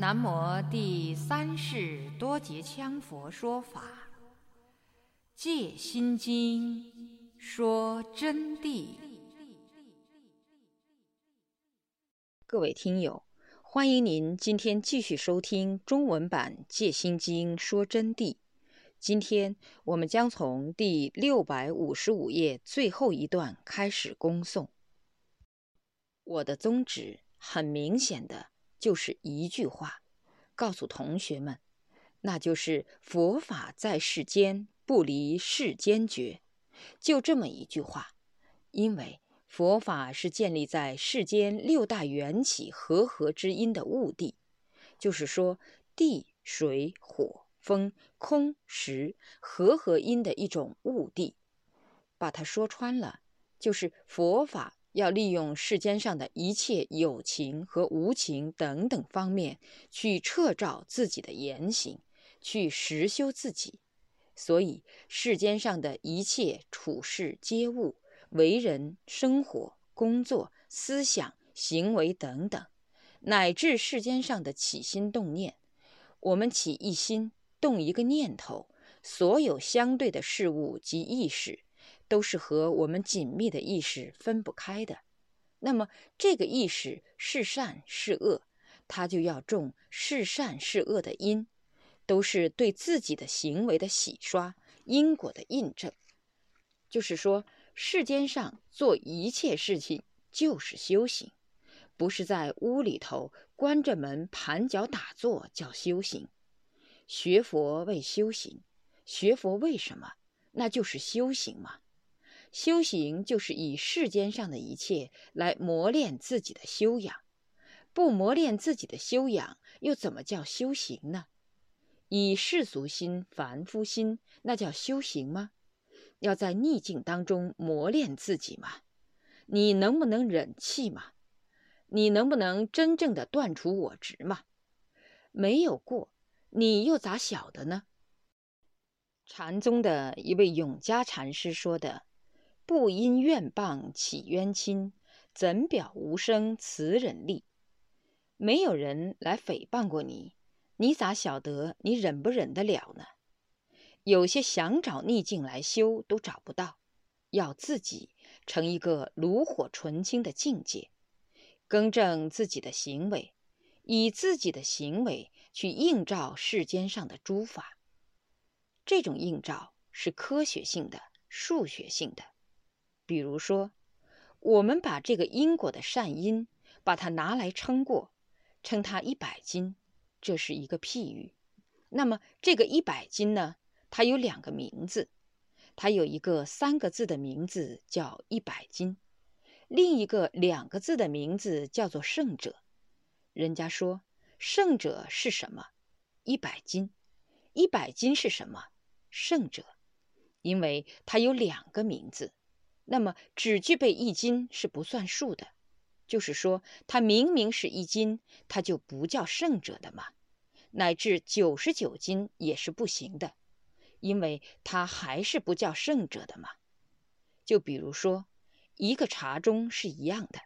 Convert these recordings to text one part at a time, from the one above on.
南无第三世多杰羌佛说法，《戒心经》说真谛。各位听友，欢迎您今天继续收听中文版《戒心经》说真谛。今天我们将从第六百五十五页最后一段开始恭诵。我的宗旨很明显的就是一句话，告诉同学们，那就是佛法在世间不离世间觉，就这么一句话。因为佛法是建立在世间六大缘起和合之因的物地，就是说地、水、火。风、空、实和合因的一种物地，把它说穿了，就是佛法要利用世间上的一切有情和无情等等方面，去彻照自己的言行，去实修自己。所以世间上的一切处事皆物、为人、生活、工作、思想、行为等等，乃至世间上的起心动念，我们起一心。动一个念头，所有相对的事物及意识，都是和我们紧密的意识分不开的。那么，这个意识是善是恶，它就要种是善是恶的因，都是对自己的行为的洗刷，因果的印证。就是说，世间上做一切事情就是修行，不是在屋里头关着门盘脚打坐叫修行。学佛为修行，学佛为什么？那就是修行嘛。修行就是以世间上的一切来磨练自己的修养，不磨练自己的修养，又怎么叫修行呢？以世俗心、凡夫心，那叫修行吗？要在逆境当中磨练自己嘛。你能不能忍气嘛？你能不能真正的断除我执嘛？没有过。你又咋晓得呢？禅宗的一位永嘉禅师说的：“不因怨谤起冤亲，怎表无声慈忍力？”没有人来诽谤过你，你咋晓得你忍不忍得了呢？有些想找逆境来修都找不到，要自己成一个炉火纯青的境界，更正自己的行为，以自己的行为。去映照世间上的诸法，这种映照是科学性的、数学性的。比如说，我们把这个因果的善因，把它拿来称过，称它一百斤，这是一个譬喻。那么这个一百斤呢，它有两个名字，它有一个三个字的名字叫一百斤，另一个两个字的名字叫做圣者。人家说。圣者是什么？一百斤，一百斤是什么？圣者，因为它有两个名字，那么只具备一斤是不算数的。就是说，它明明是一斤，它就不叫圣者的嘛。乃至九十九斤也是不行的，因为它还是不叫圣者的嘛。就比如说，一个茶盅是一样的，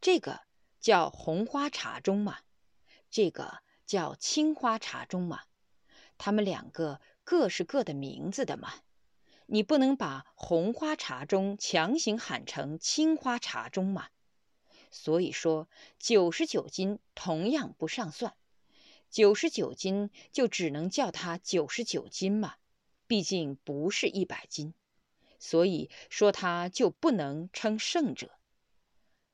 这个叫红花茶盅嘛。这个叫青花茶盅嘛，他们两个各是各的名字的嘛，你不能把红花茶盅强行喊成青花茶盅嘛。所以说九十九斤同样不上算，九十九斤就只能叫它九十九斤嘛，毕竟不是一百斤，所以说它就不能称圣者。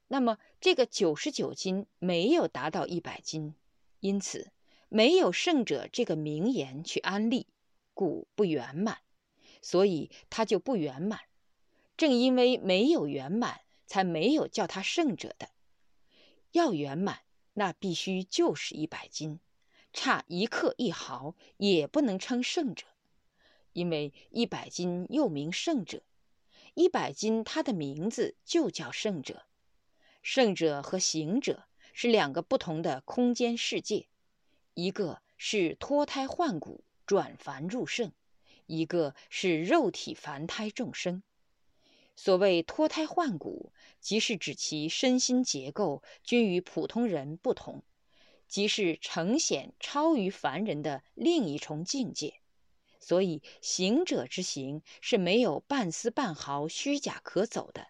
那么这个九十九斤没有达到一百斤。因此，没有圣者这个名言去安利，故不圆满，所以他就不圆满。正因为没有圆满，才没有叫他圣者的。要圆满，那必须就是一百斤，差一克一毫也不能称圣者。因为一百斤又名圣者，一百斤它的名字就叫圣者。圣者和行者。是两个不同的空间世界，一个是脱胎换骨转凡入圣，一个是肉体凡胎众生。所谓脱胎换骨，即是指其身心结构均与普通人不同，即是呈现超于凡人的另一重境界。所以，行者之行是没有半丝半毫虚假可走的，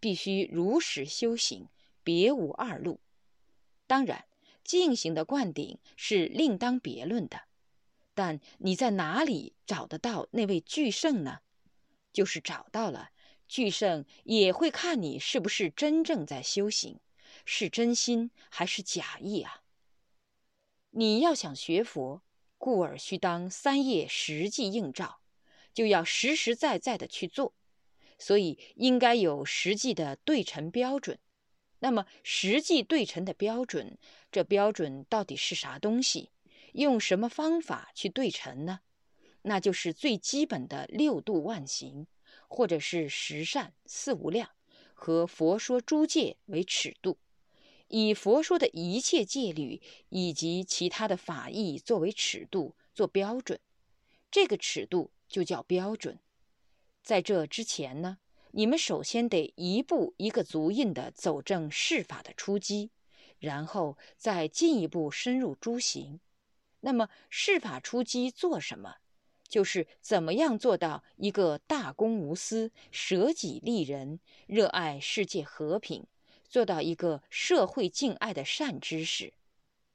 必须如实修行，别无二路。当然，进行的灌顶是另当别论的。但你在哪里找得到那位巨圣呢？就是找到了，巨圣也会看你是不是真正在修行，是真心还是假意啊？你要想学佛。故而须当三业实际映照，就要实实在在的去做，所以应该有实际的对称标准。那么实际对称的标准，这标准到底是啥东西？用什么方法去对称呢？那就是最基本的六度万行，或者是十善四无量和佛说诸戒为尺度。以佛说的一切戒律以及其他的法义作为尺度做标准，这个尺度就叫标准。在这之前呢，你们首先得一步一个足印的走正释法的初基，然后再进一步深入诸行。那么释法初基做什么？就是怎么样做到一个大公无私、舍己利人、热爱世界和平。做到一个社会敬爱的善知识，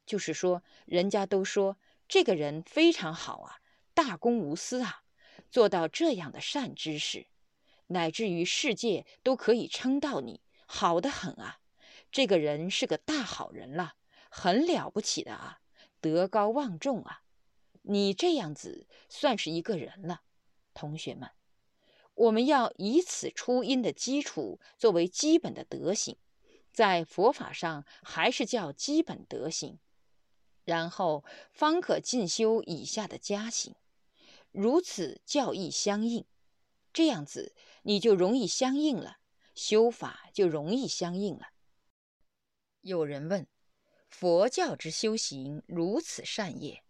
就是说，人家都说这个人非常好啊，大公无私啊，做到这样的善知识，乃至于世界都可以称道你好的很啊，这个人是个大好人了，很了不起的啊，德高望重啊，你这样子算是一个人了，同学们，我们要以此初因的基础作为基本的德行。在佛法上还是叫基本德行，然后方可进修以下的家行，如此教义相应，这样子你就容易相应了，修法就容易相应了。有人问：佛教之修行如此善业，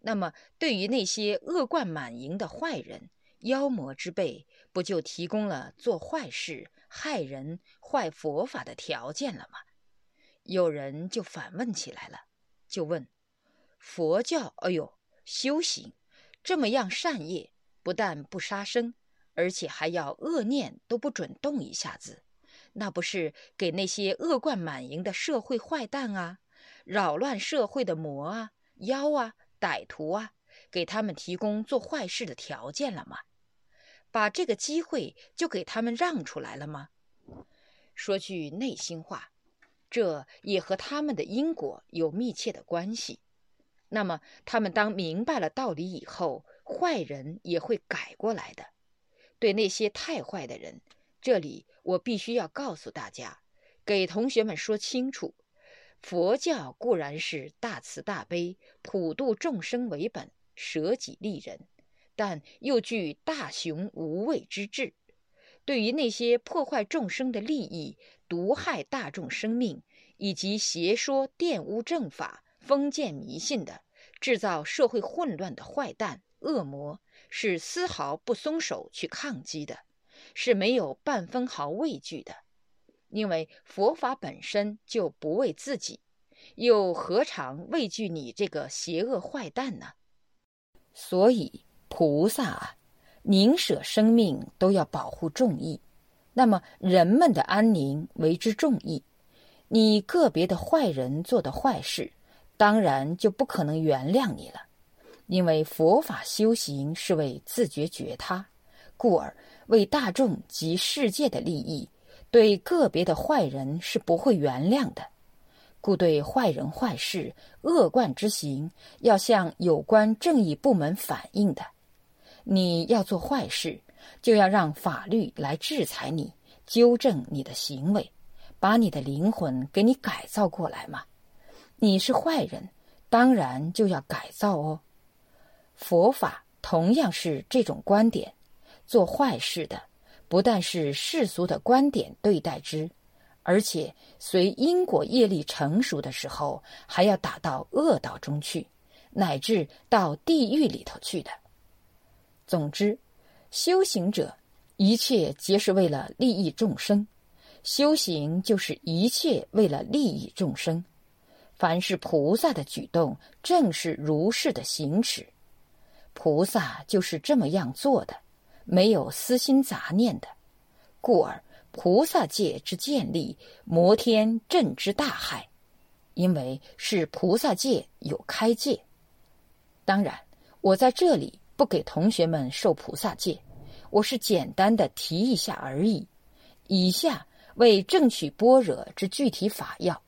那么对于那些恶贯满盈的坏人、妖魔之辈，不就提供了做坏事？害人、坏佛法的条件了吗？有人就反问起来了，就问：佛教，哎呦，修行这么样善业，不但不杀生，而且还要恶念都不准动一下子，那不是给那些恶贯满盈的社会坏蛋啊、扰乱社会的魔啊、妖啊、歹徒啊，给他们提供做坏事的条件了吗？把这个机会就给他们让出来了吗？说句内心话，这也和他们的因果有密切的关系。那么，他们当明白了道理以后，坏人也会改过来的。对那些太坏的人，这里我必须要告诉大家，给同学们说清楚：佛教固然是大慈大悲、普度众生为本，舍己利人。但又具大雄无畏之志，对于那些破坏众生的利益、毒害大众生命，以及邪说玷污正法、封建迷信的、制造社会混乱的坏蛋恶魔，是丝毫不松手去抗击的，是没有半分毫畏惧的。因为佛法本身就不为自己，又何尝畏惧你这个邪恶坏蛋呢？所以。菩萨啊，宁舍生命都要保护众义，那么人们的安宁为之重义。你个别的坏人做的坏事，当然就不可能原谅你了，因为佛法修行是为自觉觉他，故而为大众及世界的利益，对个别的坏人是不会原谅的。故对坏人坏事、恶贯之行，要向有关正义部门反映的。你要做坏事，就要让法律来制裁你，纠正你的行为，把你的灵魂给你改造过来嘛。你是坏人，当然就要改造哦。佛法同样是这种观点，做坏事的不但是世俗的观点对待之，而且随因果业力成熟的时候，还要打到恶道中去，乃至到地狱里头去的。总之，修行者一切皆是为了利益众生，修行就是一切为了利益众生。凡是菩萨的举动，正是如是的行持。菩萨就是这么样做的，没有私心杂念的，故而菩萨界之建立，摩天镇之大害，因为是菩萨界有开戒。当然，我在这里不给同学们受菩萨戒，我是简单的提一下而已。以下为正取般若之具体法要。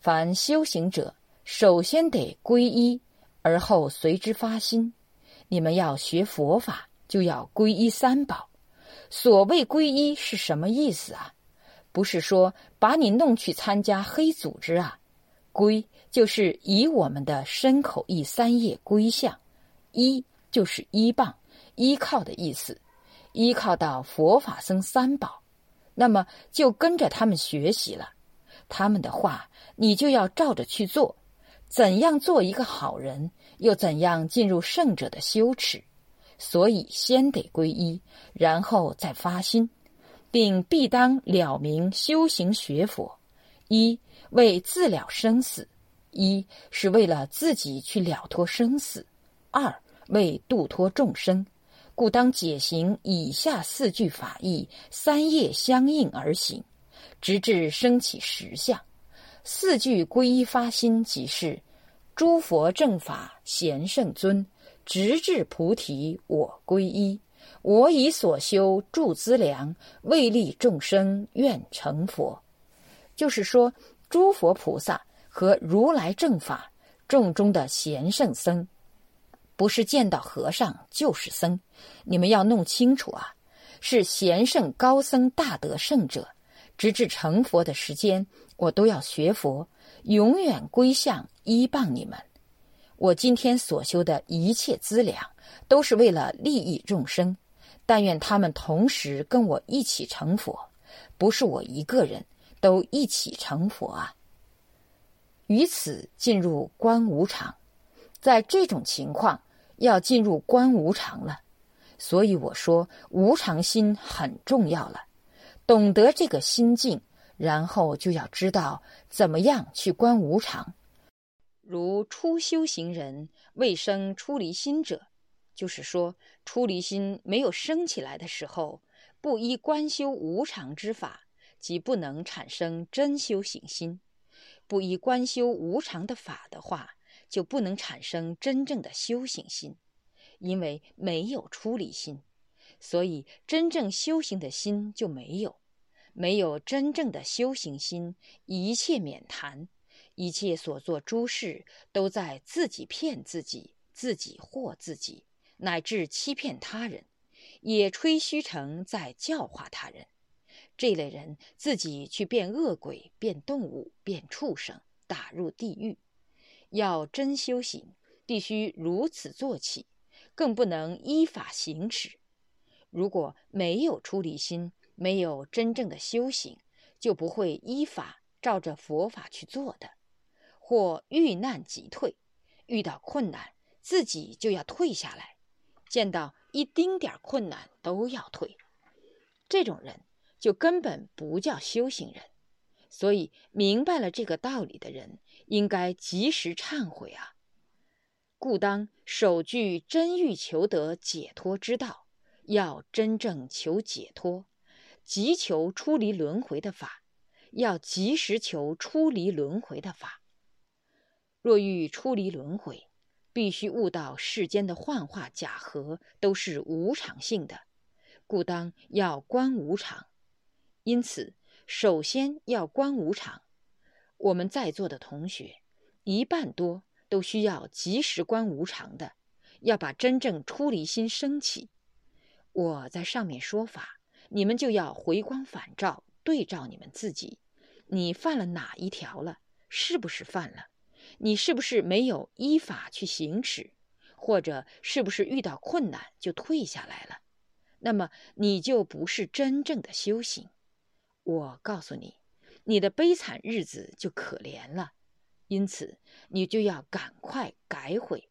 凡修行者，首先得皈依，而后随之发心。你们要学佛法，就要皈依三宝。所谓皈依是什么意思啊？不是说把你弄去参加黑组织啊。皈就是以我们的身口意三业归向，依就是依傍、依靠的意思，依靠到佛法僧三宝，那么就跟着他们学习了，他们的话你就要照着去做，怎样做一个好人，又怎样进入圣者的修持，所以先得皈依，然后再发心，并必当了明修行学佛，一。为自了生死，一是为了自己去了脱生死；二为度脱众生，故当解行以下四句法义，三业相应而行，直至升起实相。四句皈依发心，即是诸佛正法贤圣尊，直至菩提我皈依。我以所修助资粮，为利众生愿成佛。就是说。诸佛菩萨和如来正法众中的贤圣僧，不是见到和尚就是僧，你们要弄清楚啊！是贤圣高僧大德圣者，直至成佛的时间，我都要学佛，永远归向依傍你们。我今天所修的一切资粮，都是为了利益众生。但愿他们同时跟我一起成佛，不是我一个人。都一起成佛啊！于此进入观无常，在这种情况要进入观无常了，所以我说无常心很重要了。懂得这个心境，然后就要知道怎么样去观无常。如初修行人未生出离心者，就是说出离心没有升起来的时候，不依观修无常之法。即不能产生真修行心，不依观修无常的法的话，就不能产生真正的修行心，因为没有出离心，所以真正修行的心就没有，没有真正的修行心，一切免谈，一切所做诸事都在自己骗自己，自己惑自己，乃至欺骗他人，也吹嘘成在教化他人。这类人自己去变恶鬼、变动物、变畜生，打入地狱。要真修行，必须如此做起，更不能依法行持。如果没有出离心，没有真正的修行，就不会依法照着佛法去做的。或遇难即退，遇到困难自己就要退下来，见到一丁点困难都要退。这种人。就根本不叫修行人，所以明白了这个道理的人，应该及时忏悔啊！故当首句真欲求得解脱之道，要真正求解脱，急求出离轮回的法，要及时求出离轮回的法。若欲出离轮回，必须悟到世间的幻化假合都是无常性的，故当要观无常。因此，首先要观无常。我们在座的同学，一半多都需要及时观无常的，要把真正出离心升起。我在上面说法，你们就要回光返照，对照你们自己，你犯了哪一条了？是不是犯了？你是不是没有依法去行使？或者是不是遇到困难就退下来了？那么你就不是真正的修行。我告诉你，你的悲惨日子就可怜了，因此你就要赶快改悔，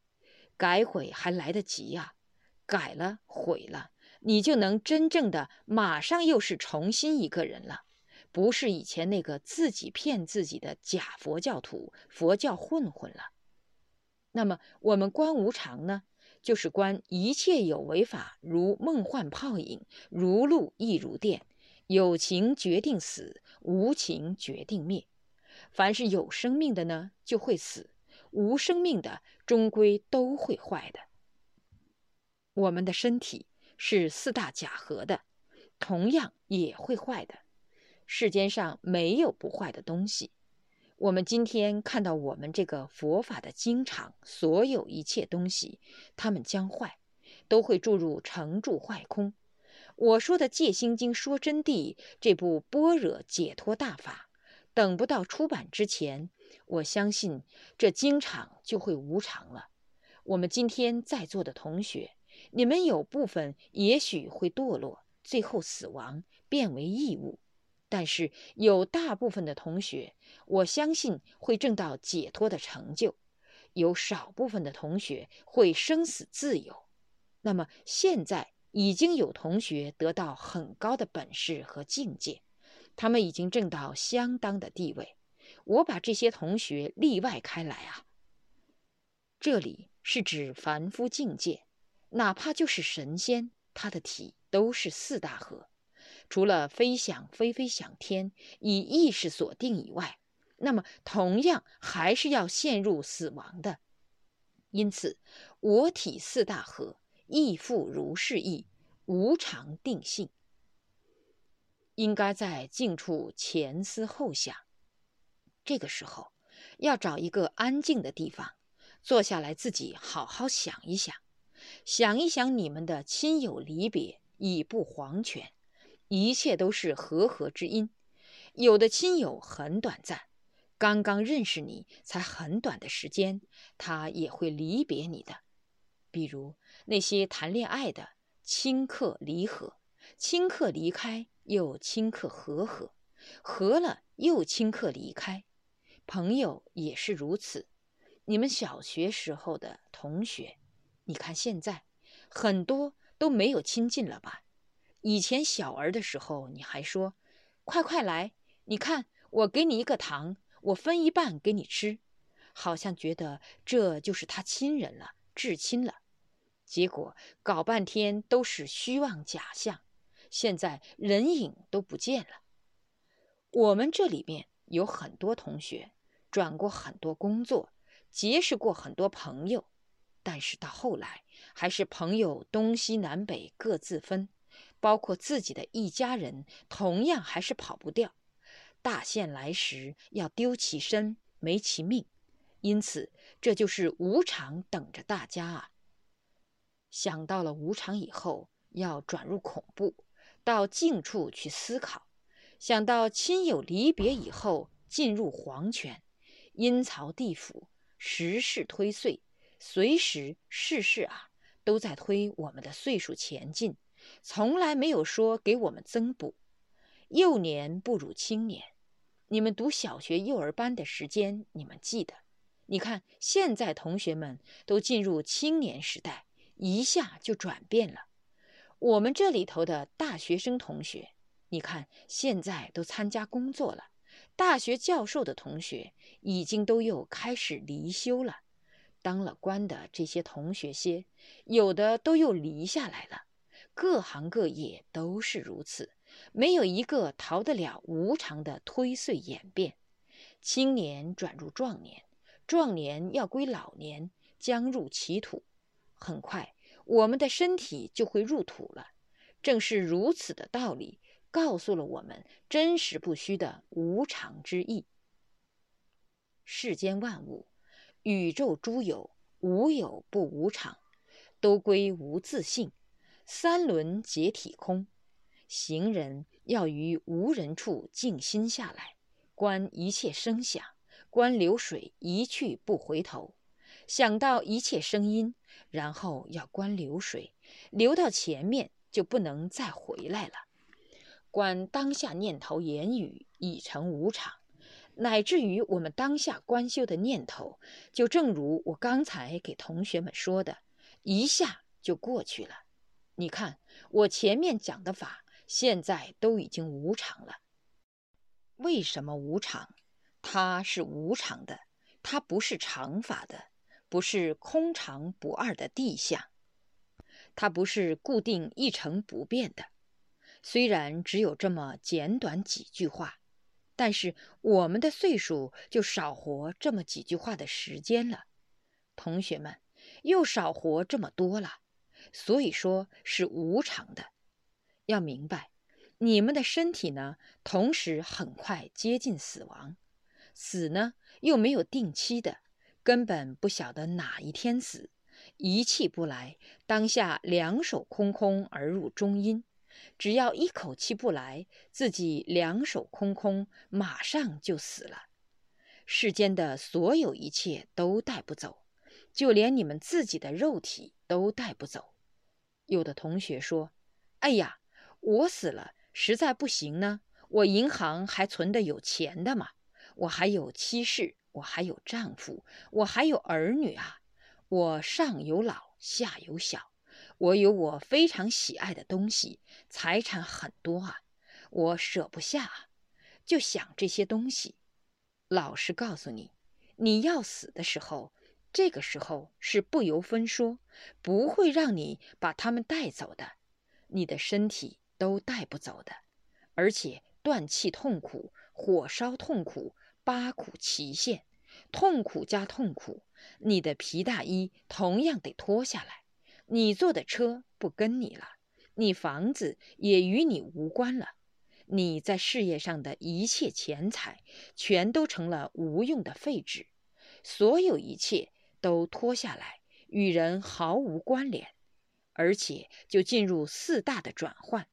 改悔还来得及呀！改了悔了，你就能真正的马上又是重新一个人了，不是以前那个自己骗自己的假佛教徒、佛教混混了。那么，我们观无常呢，就是观一切有为法，如梦幻泡影，如露亦如电，有情决定死，无情决定灭。凡是有生命的呢，就会死；无生命的，终归都会坏的。我们的身体是四大假合的，同样也会坏的。世间上没有不坏的东西。我们今天看到我们这个佛法的经场，所有一切东西，它们将坏，都会注入成住坏空。我说的《戒心经》说真谛这部般若解脱大法。等不到出版之前，我相信这经场就会无常了。我们今天在座的同学，你们有部分也许会堕落，最后死亡，变为异物；但是有大部分的同学，我相信会证到解脱的成就；有少部分的同学会生死自由。那么现在已经有同学得到很高的本事和境界。他们已经挣到相当的地位，我把这些同学例外开来啊。这里是指凡夫境界，哪怕就是神仙，他的体都是四大合，除了飞想飞飞想天以意识锁定以外，那么同样还是要陷入死亡的。因此，我体四大合亦复如是意，无常定性。应该在静处前思后想，这个时候要找一个安静的地方，坐下来自己好好想一想，想一想你们的亲友离别已不黄泉，一切都是和合之因。有的亲友很短暂，刚刚认识你才很短的时间，他也会离别你的。比如那些谈恋爱的，顷刻离合，顷刻离开。又顷刻和合，合了又顷刻离开。朋友也是如此。你们小学时候的同学，你看现在很多都没有亲近了吧？以前小儿的时候，你还说：“快快来，你看我给你一个糖，我分一半给你吃。”好像觉得这就是他亲人了，至亲了。结果搞半天都是虚妄假象。现在人影都不见了。我们这里面有很多同学转过很多工作，结识过很多朋友，但是到后来还是朋友东西南北各自分，包括自己的一家人，同样还是跑不掉。大限来时要丢其身没其命，因此这就是无常等着大家啊。想到了无常以后，要转入恐怖。到静处去思考，想到亲友离别以后进入黄泉，阴曹地府，时事推岁，随时事事啊都在推我们的岁数前进，从来没有说给我们增补。幼年不如青年，你们读小学幼儿班的时间，你们记得？你看现在同学们都进入青年时代，一下就转变了。我们这里头的大学生同学，你看现在都参加工作了；大学教授的同学已经都又开始离休了；当了官的这些同学些，有的都又离下来了。各行各业都是如此，没有一个逃得了无常的推碎演变。青年转入壮年，壮年要归老年，将入歧途，很快。我们的身体就会入土了，正是如此的道理，告诉了我们真实不虚的无常之意。世间万物，宇宙诸有，无有不无常，都归无自性。三轮解体空，行人要于无人处静心下来，观一切声响，观流水一去不回头，想到一切声音。然后要观流水，流到前面就不能再回来了。观当下念头言语已成无常，乃至于我们当下观修的念头，就正如我刚才给同学们说的，一下就过去了。你看我前面讲的法，现在都已经无常了。为什么无常？它是无常的，它不是常法的，不是空常不二的地相，它不是固定一成不变的。虽然只有这么简短几句话，但是我们的岁数就少活这么几句话的时间了，同学们又少活这么多了。所以说是无常的。要明白，你们的身体呢，同时很快接近死亡，死呢又没有定期的，根本不晓得哪一天死，一气不来，当下两手空空而入中阴。只要一口气不来，自己两手空空，马上就死了。世间的所有一切都带不走，就连你们自己的肉体都带不走。有的同学说：“哎呀，我死了实在不行呢，我银行还存的有钱的嘛，我还有妻室，我还有丈夫，我还有儿女啊，我上有老，下有小。”我有我非常喜爱的东西，财产很多啊，我舍不下啊，就想这些东西。老实告诉你，你要死的时候，这个时候是不由分说，不会让你把他们带走的，你的身体都带不走的，而且断气痛苦、火烧痛苦、八苦齐现，痛苦加痛苦，你的皮大衣同样得脱下来。你坐的车不跟你了，你房子也与你无关了，你在事业上的一切钱财全都成了无用的废纸，所有一切都脱下来，与人毫无关联，而且就进入四大的转换，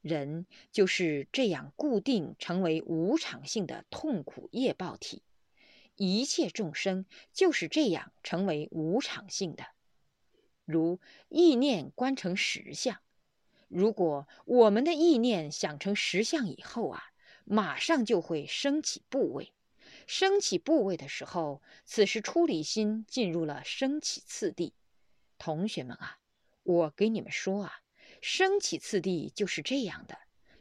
人就是这样固定成为无常性的痛苦业报体，一切众生就是这样成为无常性的。如意念观成实相，如果我们的意念想成实相以后啊，马上就会升起部位。升起部位的时候，此时出离心进入了升起次第。同学们啊，我给你们说啊，升起次第就是这样的，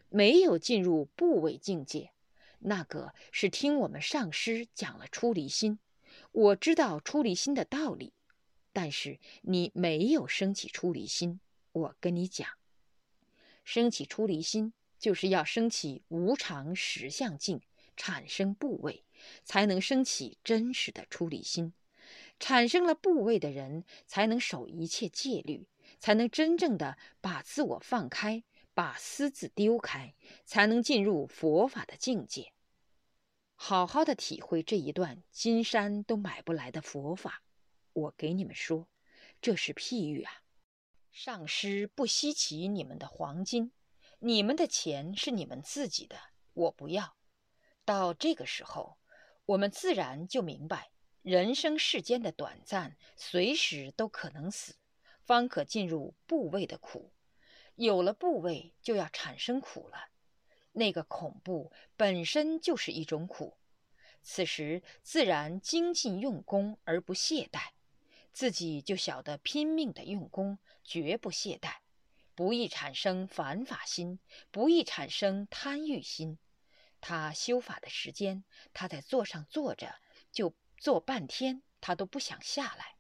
没有进入部位境界，那个是听我们上师讲了出离心，我知道出离心的道理。但是你没有升起出离心，我跟你讲，升起出离心就是要升起无常实相境，产生部位，才能升起真实的出离心。产生了部位的人，才能守一切戒律，才能真正的把自我放开，把私自丢开，才能进入佛法的境界，好好的体会这一段金山都买不来的佛法。我给你们说，这是譬喻啊。上师不稀奇你们的黄金，你们的钱是你们自己的，我不要。到这个时候，我们自然就明白，人生世间的短暂，随时都可能死，方可进入部位的苦。有了部位，就要产生苦了。那个恐怖本身就是一种苦，此时自然精进用功而不懈怠。自己就晓得拼命的用功，绝不懈怠，不易产生反法心，不易产生贪欲心。他修法的时间，他在座上坐着，就坐半天，他都不想下来。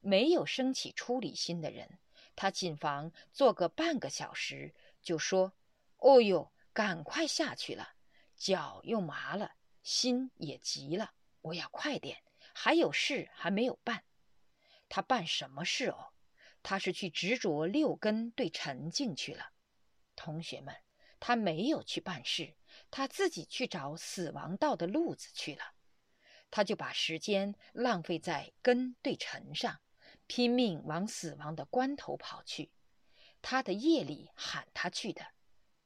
没有升起出离心的人，他谨防坐个半个小时，就说：“哦哟，赶快下去了，脚又麻了，心也急了，我要快点，还有事还没有办。”他办什么事哦？他是去执着六根对沉静去了。同学们，他没有去办事，他自己去找死亡道的路子去了。他就把时间浪费在根对尘上，拼命往死亡的关头跑去。他的业力喊他去的。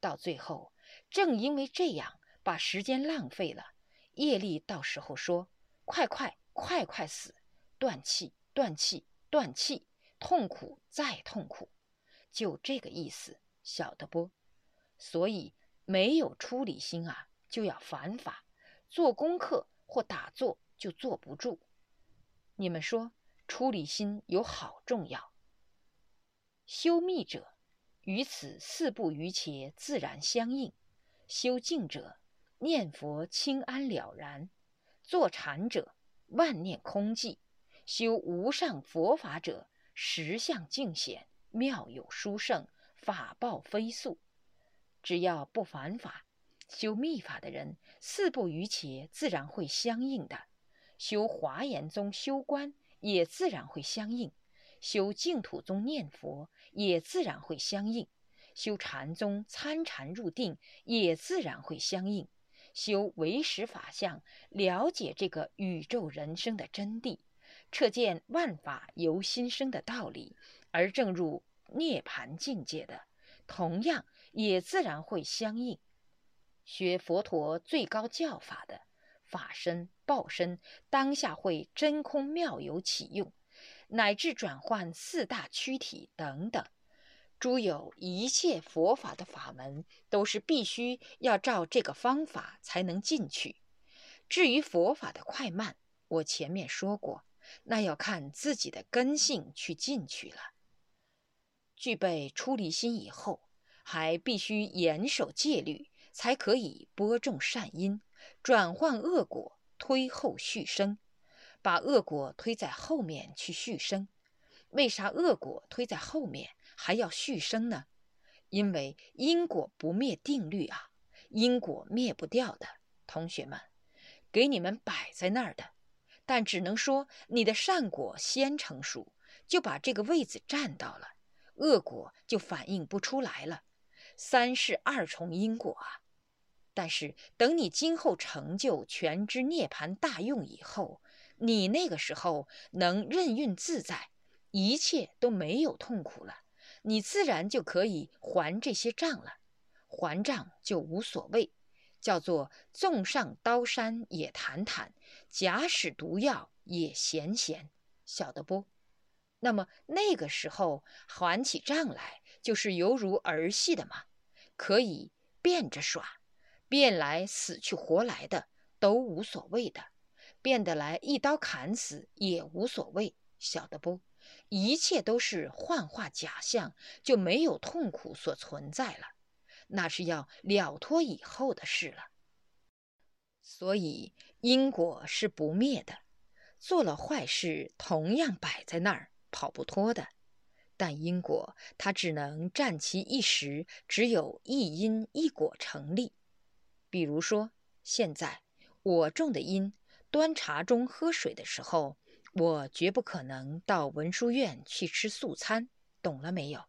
到最后，正因为这样把时间浪费了，业力到时候说：“快快快快死，断气。”断气，断气，痛苦再痛苦，就这个意思，晓得不？所以没有出离心啊，就要反法，做功课或打坐就坐不住。你们说出离心有好重要？修密者于此四不余切自然相应，修静者念佛清安了然；坐禅者万念空寂；修无上佛法者实相尽显，妙有殊胜，法报飞速。只要不犯法，修密法的人四不余伽自然会相应的；修华严宗修观也自然会相应；修净土宗念佛也自然会相应；修禅宗参禅入定也自然会相应；修唯识法相，了解这个宇宙人生的真谛，彻见万法由心生的道理，而证入涅盘境界的，同样。也自然会相应。学佛陀最高教法的法身、报身，当下会真空妙有启用，乃至转换四大躯体等等，诸有一切佛法的法门，都是必须要照这个方法才能进去。至于佛法的快慢，我前面说过，那要看自己的根性去进去了。具备出离心以后。还必须严守戒律，才可以播种善因，转换恶果，推后续生，把恶果推在后面去续生。为啥恶果推在后面还要续生呢？因为因果不灭定律啊，因果灭不掉的。同学们，给你们摆在那儿的，但只能说你的善果先成熟，就把这个位子占到了，恶果就反映不出来了。三世二重因果啊！但是等你今后成就全知涅盘大用以后，你那个时候能任运自在，一切都没有痛苦了，你自然就可以还这些账了。还账就无所谓，叫做纵上刀山也坦坦，假使毒药也咸咸，晓得不？那么那个时候还起账来。就是犹如儿戏的嘛，可以变着耍，变来死去活来的都无所谓的，变得来一刀砍死也无所谓，晓得不？一切都是幻化假象，就没有痛苦所存在了，那是要了脱以后的事了。所以因果是不灭的，做了坏事同样摆在那儿，跑不脱的。但因果它只能占其一时，只有一因一果成立。比如说，现在我种的因，端茶中喝水的时候，我绝不可能到文殊院去吃素餐，懂了没有？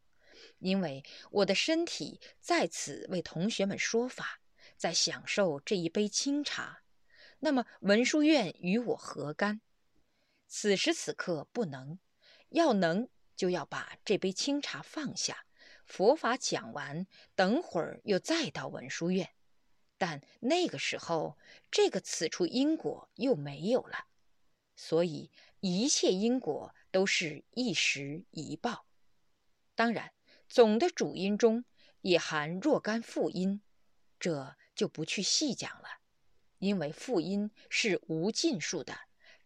因为我的身体在此为同学们说法，在享受这一杯清茶。那么文殊院与我何干？此时此刻不能，要能。就要把这杯清茶放下，佛法讲完，等会儿又再到文殊院。但那个时候，这个此处因果又没有了，所以一切因果都是一时一报。当然，总的主因中也含若干副因，这就不去细讲了，因为副因是无尽数的，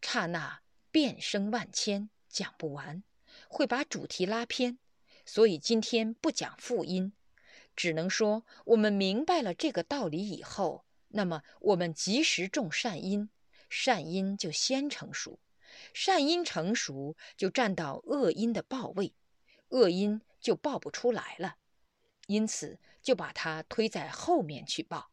刹那变生万千，讲不完。会把主题拉偏，所以今天不讲复音，只能说我们明白了这个道理以后，那么我们及时种善因，善因就先成熟，善因成熟就占到恶因的报位，恶因就报不出来了，因此就把它推在后面去报。